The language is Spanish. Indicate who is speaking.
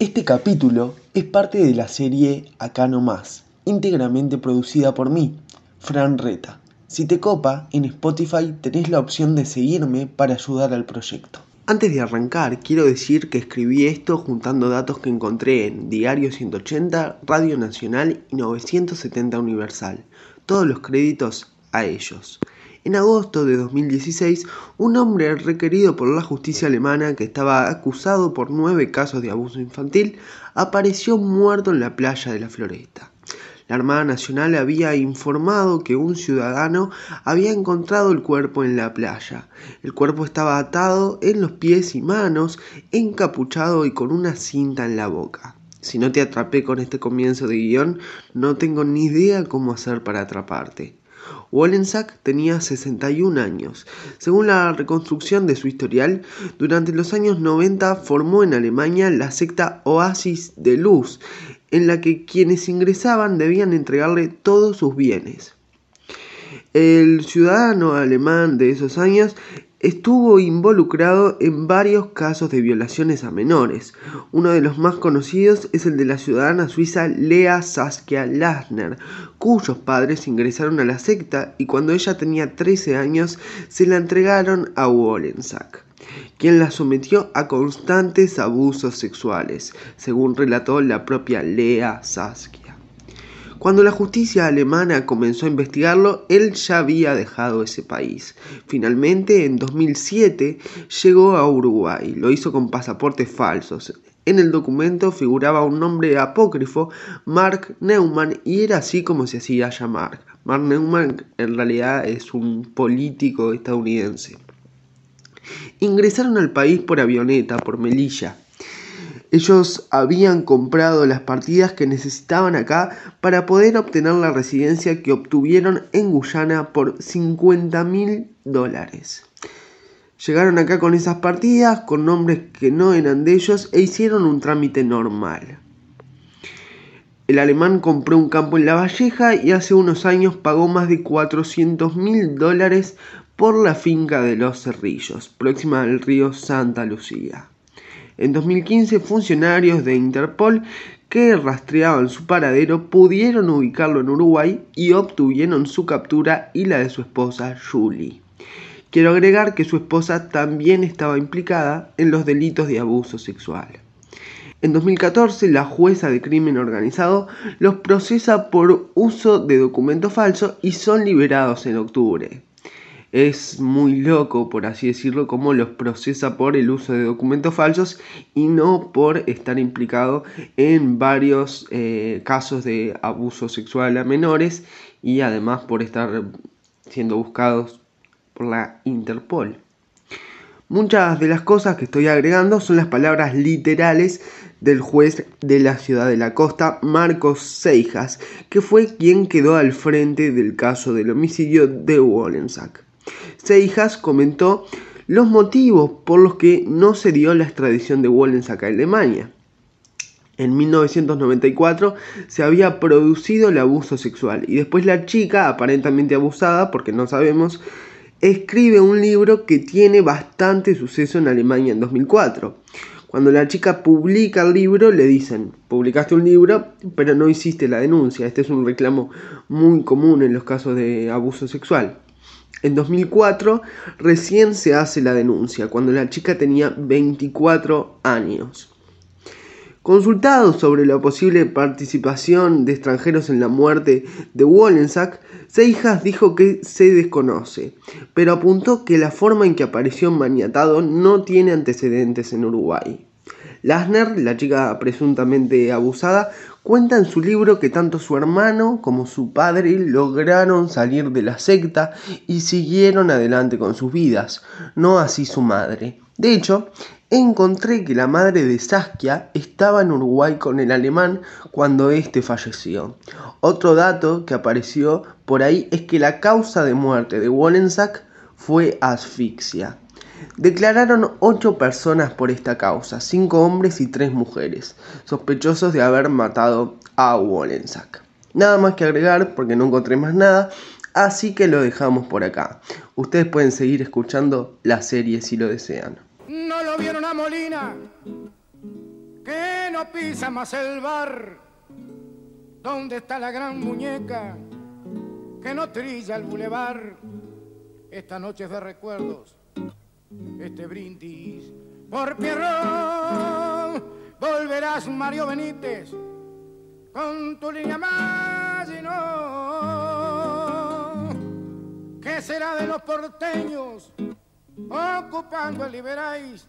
Speaker 1: Este capítulo es parte de la serie Acá no más, íntegramente producida por mí, Fran Reta. Si te copa, en Spotify tenés la opción de seguirme para ayudar al proyecto. Antes de arrancar, quiero decir que escribí esto juntando datos que encontré en Diario 180, Radio Nacional y 970 Universal. Todos los créditos a ellos. En agosto de 2016, un hombre requerido por la justicia alemana que estaba acusado por nueve casos de abuso infantil apareció muerto en la playa de la Floresta. La Armada Nacional había informado que un ciudadano había encontrado el cuerpo en la playa. El cuerpo estaba atado en los pies y manos, encapuchado y con una cinta en la boca. Si no te atrapé con este comienzo de guion, no tengo ni idea cómo hacer para atraparte. Wollensack tenía 61 años. Según la reconstrucción de su historial, durante los años 90 formó en Alemania la secta Oasis de Luz, en la que quienes ingresaban debían entregarle todos sus bienes. El ciudadano alemán de esos años estuvo involucrado en varios casos de violaciones a menores. Uno de los más conocidos es el de la ciudadana suiza Lea Saskia Lasner, cuyos padres ingresaron a la secta y cuando ella tenía 13 años se la entregaron a Wollensack quien la sometió a constantes abusos sexuales, según relató la propia Lea Saskia. Cuando la justicia alemana comenzó a investigarlo, él ya había dejado ese país. Finalmente, en 2007, llegó a Uruguay. Lo hizo con pasaportes falsos. En el documento figuraba un nombre apócrifo, Mark Neumann, y era así como se hacía llamar. Mark Neumann en realidad es un político estadounidense. Ingresaron al país por avioneta, por Melilla. Ellos habían comprado las partidas que necesitaban acá para poder obtener la residencia que obtuvieron en Guyana por 50 mil dólares. Llegaron acá con esas partidas, con nombres que no eran de ellos, e hicieron un trámite normal. El alemán compró un campo en La Valleja y hace unos años pagó más de 400 mil dólares por la finca de los Cerrillos, próxima al río Santa Lucía. En 2015, funcionarios de Interpol que rastreaban su paradero pudieron ubicarlo en Uruguay y obtuvieron su captura y la de su esposa Julie. Quiero agregar que su esposa también estaba implicada en los delitos de abuso sexual. En 2014, la jueza de crimen organizado los procesa por uso de documento falso y son liberados en octubre es muy loco, por así decirlo, cómo los procesa por el uso de documentos falsos y no por estar implicado en varios eh, casos de abuso sexual a menores y además por estar siendo buscados por la Interpol. Muchas de las cosas que estoy agregando son las palabras literales del juez de la ciudad de la costa, Marcos Seijas, que fue quien quedó al frente del caso del homicidio de Wollensack. Seijas comentó los motivos por los que no se dio la extradición de Wollensack a Alemania. En 1994 se había producido el abuso sexual y después la chica, aparentemente abusada, porque no sabemos, escribe un libro que tiene bastante suceso en Alemania en 2004. Cuando la chica publica el libro le dicen, publicaste un libro pero no hiciste la denuncia. Este es un reclamo muy común en los casos de abuso sexual. En 2004 recién se hace la denuncia, cuando la chica tenía 24 años. Consultado sobre la posible participación de extranjeros en la muerte de Wollensack, Seijas dijo que se desconoce, pero apuntó que la forma en que apareció maniatado no tiene antecedentes en Uruguay. Lasner, la chica presuntamente abusada, cuenta en su libro que tanto su hermano como su padre lograron salir de la secta y siguieron adelante con sus vidas, no así su madre. De hecho, encontré que la madre de Saskia estaba en Uruguay con el alemán cuando éste falleció. Otro dato que apareció por ahí es que la causa de muerte de Wollensack fue asfixia. Declararon ocho personas por esta causa, cinco hombres y tres mujeres, sospechosos de haber matado a Wollensack. Nada más que agregar porque no encontré más nada, así que lo dejamos por acá. Ustedes pueden seguir escuchando la serie si lo desean.
Speaker 2: No lo vieron a Molina que no pisa más el bar. ¿Dónde está la gran muñeca que no trilla el bulevar? Esta noche es de recuerdos, este brindis por Pierrón. Volverás Mario Benítez con tu línea más y no. ¿Qué será de los porteños ocupando el Liberáis?